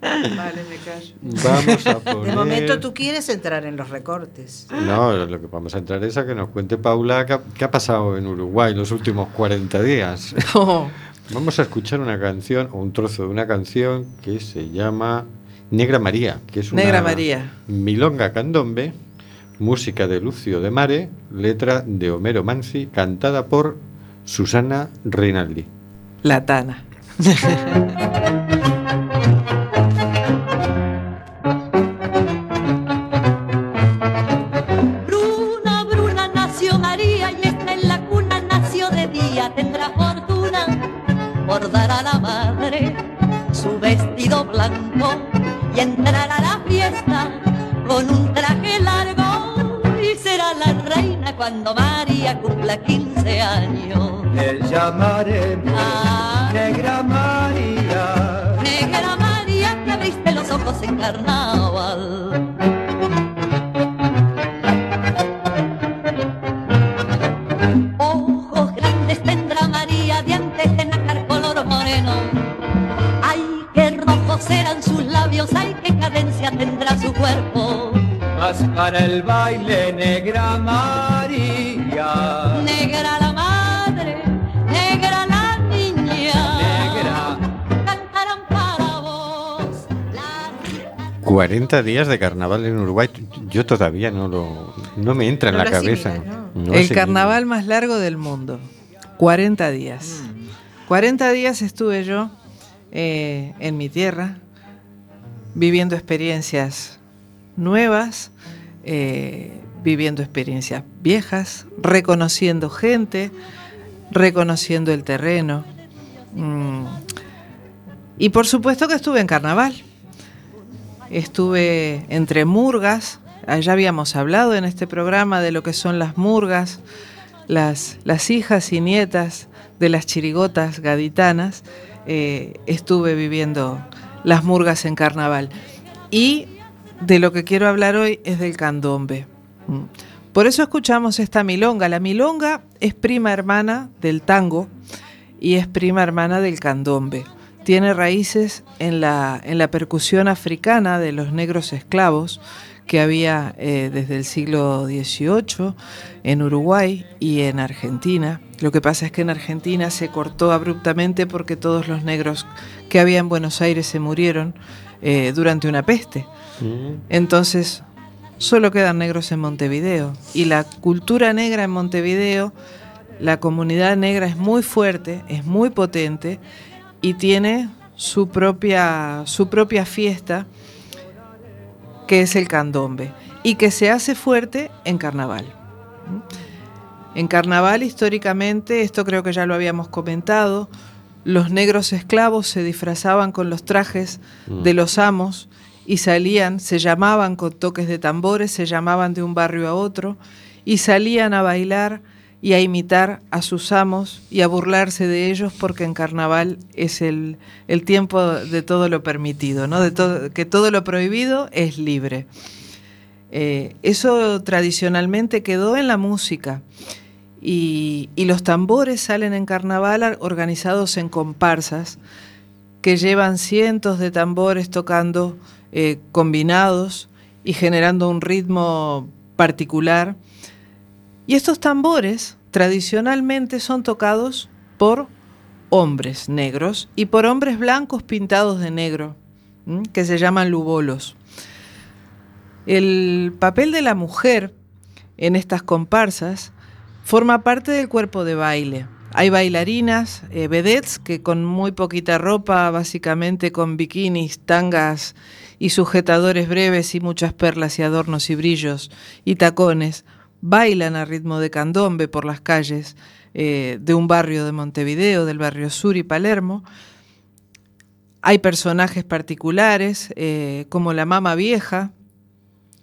vale, me callo. Vamos a poner... De momento tú quieres entrar en los recortes. No, lo que vamos a entrar es a que nos cuente Paula qué ha, pasado en Uruguay los últimos 40 días. (laughs) Vamos a escuchar una canción o un trozo de una canción que se llama Negra María, que es una Negra María. milonga candombe música de Lucio de Mare, letra de Homero Manzi, cantada por Susana Rinaldi. La Tana. (laughs) Bruna, Bruna nació María y está en la cuna nació de día, tendrá fortuna por dar a la madre su vestido blanco y entrar a la fiesta con un traje largo cuando María cumpla 15 años. Te llamaré ah. Negra María. Negra María que abriste los ojos en carnaval. Ojos grandes tendrá María, dientes de nácar color moreno. Ay, qué rojos serán sus labios, ay, qué cadencia tendrá su cuerpo para el baile, negra María. Negra la madre, negra la niña. Negra. Cantarán para vos. 40 días de carnaval en Uruguay, yo todavía no lo no me entra en la cabeza. el carnaval más largo del mundo. 40 días. 40 mm. días estuve yo eh, en mi tierra viviendo experiencias nuevas, eh, viviendo experiencias viejas, reconociendo gente, reconociendo el terreno. Mm. Y por supuesto que estuve en carnaval. Estuve entre murgas, ya habíamos hablado en este programa de lo que son las murgas, las, las hijas y nietas de las chirigotas gaditanas. Eh, estuve viviendo las murgas en carnaval. Y de lo que quiero hablar hoy es del candombe. Mm. Por eso escuchamos esta milonga. La milonga es prima hermana del tango y es prima hermana del candombe. tiene raíces en la, percusión africana de los negros esclavos que había eh, desde el siglo XVIII en Uruguay y en Argentina. Lo que pasa es que en Argentina se cortó abruptamente porque todos los negros que había en Buenos Aires se murieron eh, durante una peste. Mm. Entonces, solo quedan negros en Montevideo. Y la cultura negra en Montevideo, la comunidad negra es muy fuerte, es muy potente y tiene su propia, su propia fiesta que es el candombe, y que se hace fuerte en carnaval. En carnaval, históricamente, esto creo que ya lo habíamos comentado, los negros esclavos se disfrazaban con los trajes de mm. los amos y salían, se llamaban con toques de tambores, se llamaban de un barrio a otro y salían a bailar y a imitar a sus amos y a burlarse de ellos porque en carnaval es el, tiempo de todo lo permitido, ¿no? de todo, que todo lo prohibido es libre. Eh, eso tradicionalmente quedó en la música y, los tambores salen en carnaval organizados en comparsas que llevan cientos de tambores tocando eh, combinados y generando un ritmo particular y estos tambores tradicionalmente son tocados por hombres negros y por hombres blancos pintados de negro, que se llaman lubolos. El papel de la mujer en estas comparsas forma parte del cuerpo de baile. Hay bailarinas, eh, vedettes, que con muy poquita ropa, básicamente con bikinis, tangas y sujetadores breves y muchas perlas y adornos y brillos y tacones, bailan a ritmo de candombe por las calles eh, de un barrio de Montevideo, del barrio Sur y Palermo. Hay personajes particulares, eh, como la mama vieja,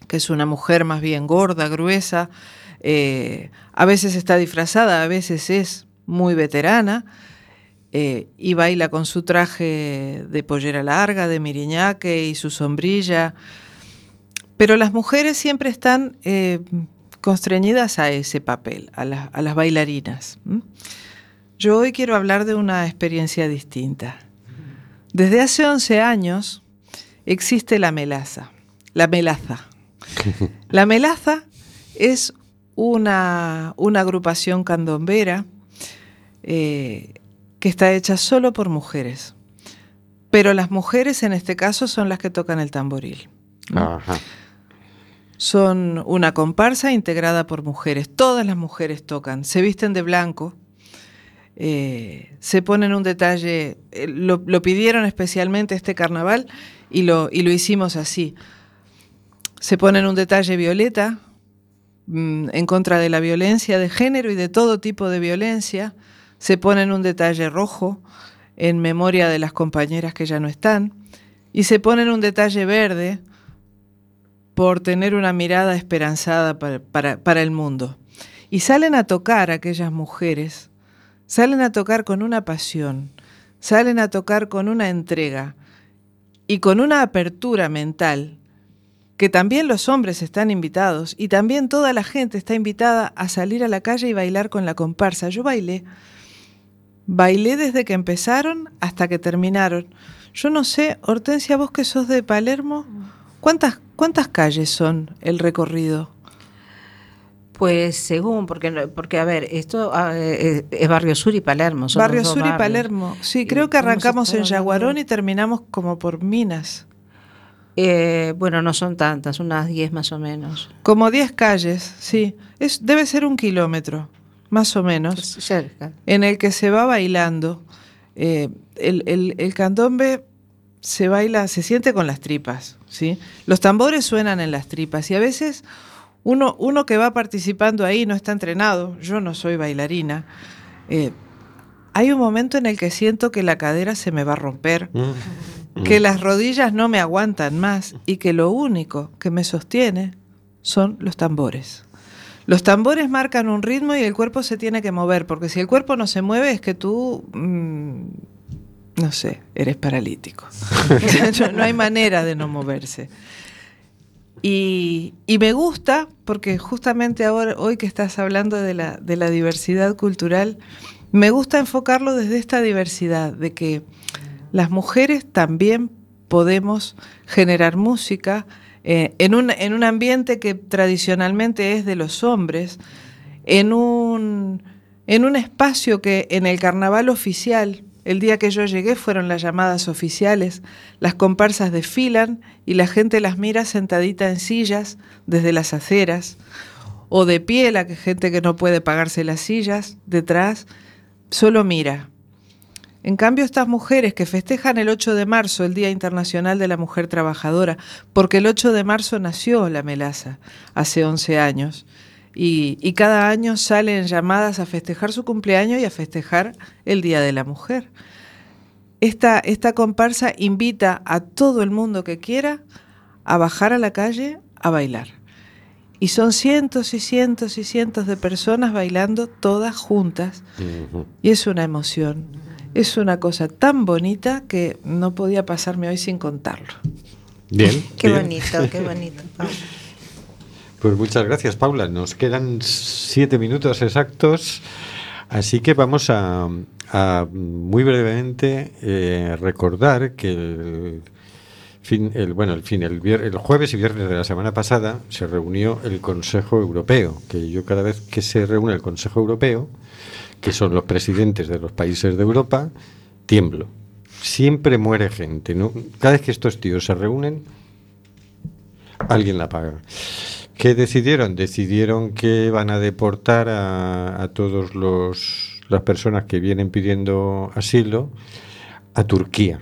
que es una mujer más bien gorda, gruesa, eh, a veces está disfrazada, a veces es muy veterana, y baila con su traje de pollera larga, de miriñaque y su sombrilla. Pero las mujeres siempre están constreñidas a ese papel, a, las bailarinas. Yo hoy quiero hablar de una experiencia distinta. Desde hace 11 años existe la melaza, la melaza. (laughs) La melaza es una, una agrupación candombera eh, que está hecha solo por mujeres. Pero las mujeres en este caso son las que tocan el tamboril. Ajá. Son una comparsa integrada por mujeres. Todas las mujeres tocan, se visten de blanco, eh, se ponen un detalle, eh, lo, pidieron especialmente este carnaval y lo, y lo hicimos así. Se ponen un detalle violeta mm, en contra de la violencia de género y de todo tipo de violencia. Se ponen un detalle rojo en memoria de las compañeras que ya no están. Y se ponen un detalle verde por tener una mirada esperanzada para, el mundo. Y salen a tocar aquellas mujeres, salen a tocar con una pasión, salen a tocar con una entrega y con una apertura mental, que también los hombres están invitados y también toda la gente está invitada a salir a la calle y bailar con la comparsa. Yo bailé, bailé desde que empezaron hasta que terminaron. Yo no sé, Hortensia, vos que sos de Palermo, ¿cuántas ¿Cuántas calles son el recorrido? Pues según, porque, porque a ver, esto ah, eh, es Barrio Sur y Palermo. Barrio Sur y Palermo, sí, creo que arrancamos en Yaguarón y terminamos como por Minas. Eh, bueno, no son tantas, unas 10 más o menos. Como 10 calles, sí. Es, debe ser un kilómetro, más o menos. cerca. En el que se va bailando. Eh, el, el, el candombe se baila, se siente con las tripas, ¿sí? Los tambores suenan en las tripas y a veces uno, uno que va participando ahí no está entrenado, yo no soy bailarina, eh, hay un momento en el que siento que la cadera se me va a romper, mm. que las rodillas no me aguantan más y que lo único que me sostiene son los tambores. Los tambores marcan un ritmo y el cuerpo se tiene que mover, porque si el cuerpo no se mueve es que tú mm, no sé, eres paralítico. (laughs) no hay manera de no moverse. Y, me gusta, porque justamente ahora, hoy que estás hablando de la, de la diversidad cultural, me gusta enfocarlo desde esta diversidad, de que las mujeres también podemos generar música eh, en, un, en un ambiente que tradicionalmente es de los hombres, en un, en un espacio que en el carnaval oficial, el día que yo llegué fueron las llamadas oficiales, las comparsas desfilan y la gente las mira sentadita en sillas desde las aceras, o de pie, la gente que no puede pagarse las sillas, detrás, solo mira. En cambio, estas mujeres que festejan el 8 de marzo, el Día Internacional de la Mujer Trabajadora, porque el 8 de marzo nació la melaza, hace 11 años, y, cada año salen llamadas a festejar su cumpleaños y a festejar el Día de la Mujer. Esta, esta comparsa invita a todo el mundo que quiera a bajar a la calle a bailar. Y son cientos y cientos y cientos de personas bailando todas juntas. Y es una emoción. Es una cosa tan bonita que no podía pasarme hoy sin contarlo. Bien. (laughs) qué bonito, qué bonito. (laughs) Pues muchas gracias, Paula. Nos quedan siete minutos exactos, así que vamos a, muy brevemente eh, recordar que el, fin, el, bueno, el, fin, el, el jueves y viernes de la semana pasada se reunió el Consejo Europeo, que yo cada vez que se reúne el Consejo Europeo, que son los presidentes de los países de Europa, tiemblo. Siempre muere gente. Cada vez que estos tíos se reúnen, alguien la paga. ¿Qué decidieron? Decidieron que van a deportar a, a todos los las personas que vienen pidiendo asilo a Turquía.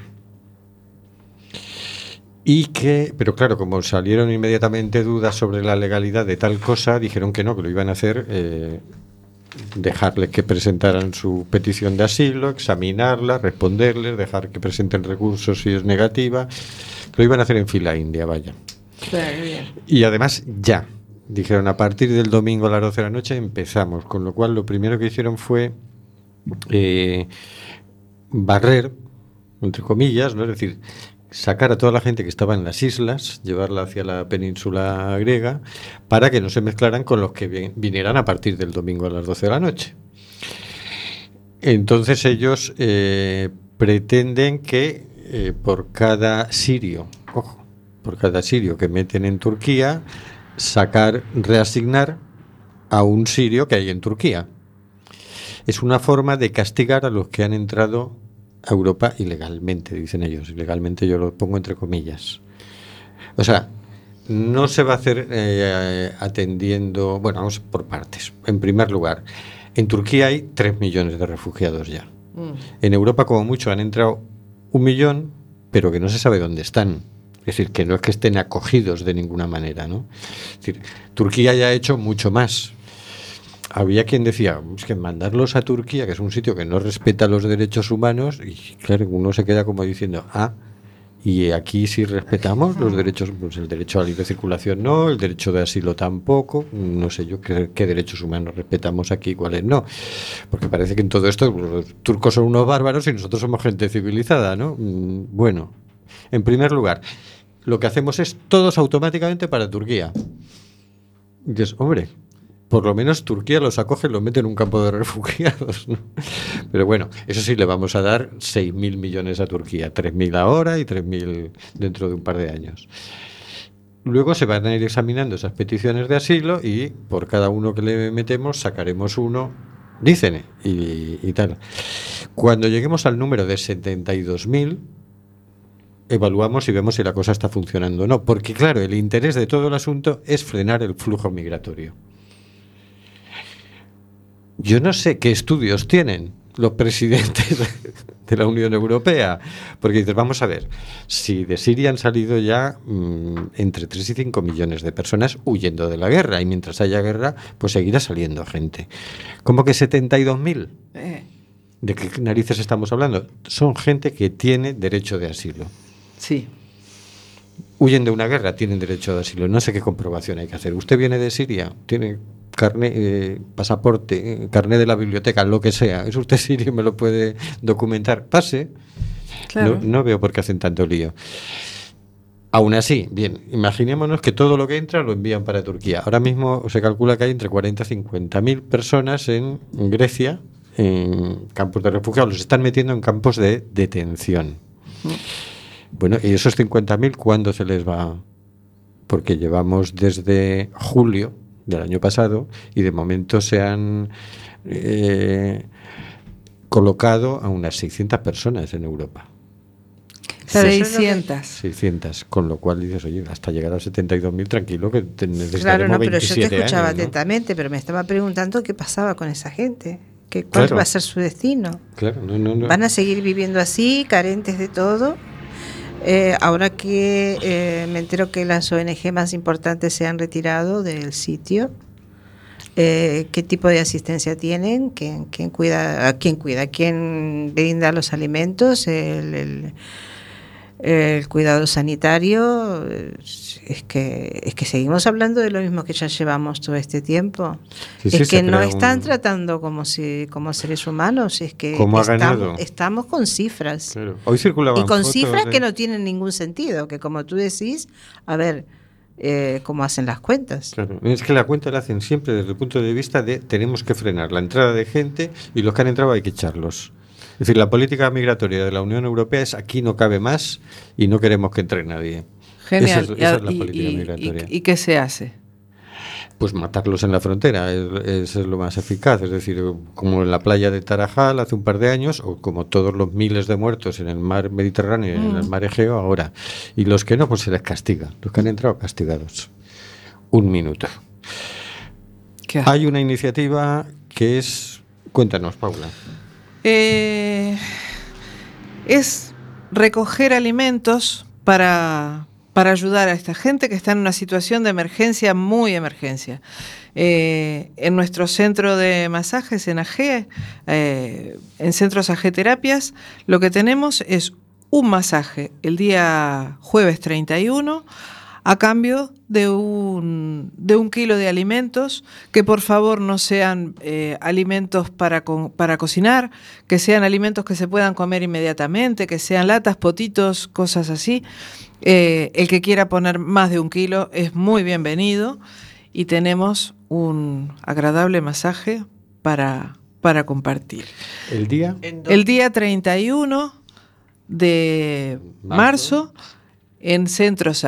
Y que, pero claro, como salieron inmediatamente dudas sobre la legalidad de tal cosa, dijeron que no, que lo iban a hacer, eh, dejarles que presentaran su petición de asilo, examinarla, responderles, dejar que presenten recursos si es negativa. Lo iban a hacer en fila india, vaya. Y además, ya. Dijeron, a partir del domingo a las 12 de la noche empezamos. Con lo cual, lo primero que hicieron fue eh, barrer, entre comillas, ¿no? Es decir, sacar a toda la gente que estaba en las islas, llevarla hacia la península griega, para que no se mezclaran con los que vinieran a partir del domingo a las 12 de la noche. Entonces ellos eh, pretenden que eh, por cada sirio, ojo, por cada sirio que meten en Turquía, sacar, reasignar a un sirio que hay en Turquía. Es una forma de castigar a los que han entrado a Europa ilegalmente, dicen ellos. Ilegalmente yo lo pongo entre comillas. O sea, no se va a hacer eh, atendiendo, bueno, vamos por partes. En primer lugar, en Turquía hay 3 millones de refugiados ya. Mm. En Europa como mucho han entrado un millón, pero que no se sabe dónde están. Es decir, que no es que estén acogidos de ninguna manera, ¿no? Es decir, Turquía ya ha hecho mucho más. Había quien decía, que mandarlos a Turquía, que es un sitio que no respeta los derechos humanos, y claro, uno se queda como diciendo, ah, y aquí sí respetamos los derechos, pues el derecho a la libre circulación no, el derecho de asilo tampoco, no sé yo qué, derechos humanos respetamos aquí, cuáles no. Porque parece que en todo esto los turcos son unos bárbaros y nosotros somos gente civilizada, ¿no? Mm, bueno, en primer lugar, lo que hacemos es todos automáticamente para Turquía. Y dices, hombre, por lo menos Turquía los acoge y los mete en un campo de (laughs) refugiados. Pero bueno, eso sí, le vamos a dar 6.000 millones a Turquía, 3.000 ahora y 3.000 dentro de un par de años. Luego se van a ir examinando esas peticiones de asilo y por cada uno que le metemos sacaremos uno, dicen, y, tal. Cuando lleguemos al número de 72.000, evaluamos y vemos si la cosa está funcionando o no. Porque claro, el interés de todo el asunto es frenar el flujo migratorio. Yo no sé qué estudios tienen los presidentes de la Unión Europea, porque dices, vamos a ver, si de Siria han salido ya mmm, entre 3 y 5 millones de personas huyendo de la guerra, y mientras haya guerra, pues seguirá saliendo gente. ¿Cómo que 72.000? Eh. ¿De qué narices estamos hablando? Son gente que tiene derecho de asilo. Sí. Huyen de una guerra, tienen derecho de asilo. No sé qué comprobación hay que hacer. Usted viene de Siria, tiene carne, eh, pasaporte, eh, carnet de la biblioteca, lo que sea. Es usted (laughs) sirio, me lo puede documentar. Pase. Claro. No, no veo por qué hacen tanto lío. Aún así, bien, imaginémonos que todo lo que entra lo envían para Turquía. Ahora mismo se calcula que hay entre 40 y 50 mil personas en Grecia, en campos de refugiados. Los están metiendo en campos de detención. Bueno, ¿y esos 50.000 cuándo se les va? Porque llevamos desde julio del año pasado y de momento se han eh, colocado a unas 600 personas en Europa. 600. 600, con lo cual dices, oye, hasta llegar a 72.000 tranquilo que te necesitaremos Claro, no, pero yo te escuchaba años, ¿no? atentamente, pero me estaba preguntando qué pasaba con esa gente, que cuál Claro. va a ser su destino. Claro, no, no, no. ¿Van a seguir viviendo así, carentes de todo? Eh, ahora que eh, me entero que las ONG más importantes se han retirado del sitio, eh, ¿qué tipo de asistencia tienen? ¿Quién, quién cuida? ¿A quién cuida? ¿Quién brinda los alimentos? ¿El, el- el cuidado sanitario? Es que, es que seguimos hablando de lo mismo que ya llevamos todo este tiempo. Sí, sí, es que no están un- tratando como si como seres humanos, es que estamos, estamos con cifras. Claro. Hoy circulaban Y con fotos cifras que no tienen ningún sentido, que como tú decís, a ver, eh, cómo hacen las cuentas. Claro, es que la cuenta la hacen siempre desde el punto de vista de tenemos que frenar la entrada de gente y los que han entrado hay que echarlos. Es decir, la política migratoria de la Unión Europea es aquí no cabe más y no queremos que entre nadie. Genial. Esa es, Y- esa es la política y- migratoria. y- ¿Y qué se hace? Pues matarlos en la frontera, es, es lo más eficaz. Es decir, como en la playa de Tarajal hace un par de años, o como todos los miles de muertos en el mar Mediterráneo y en el Mm. mar Egeo ahora. Y los que no, pues se les castiga. Los que han entrado castigados. Un minuto. Hay una iniciativa que es... Cuéntanos, Paula. Eh, es recoger alimentos para, para ayudar a esta gente que está en una situación de emergencia, muy emergencia. Eh, en nuestro centro de masajes, en AG, eh, en centros AG Terapias, lo que tenemos es un masaje el día jueves 31 a cambio de un, de un kilo de alimentos, que por favor no sean eh, alimentos para, co- para cocinar, que sean alimentos que se puedan comer inmediatamente, que sean latas, potitos, cosas así. Eh, el que quiera poner más de un kilo es muy bienvenido y tenemos un agradable masaje para, para compartir. El día... El día 31 de Marzo. marzo en centros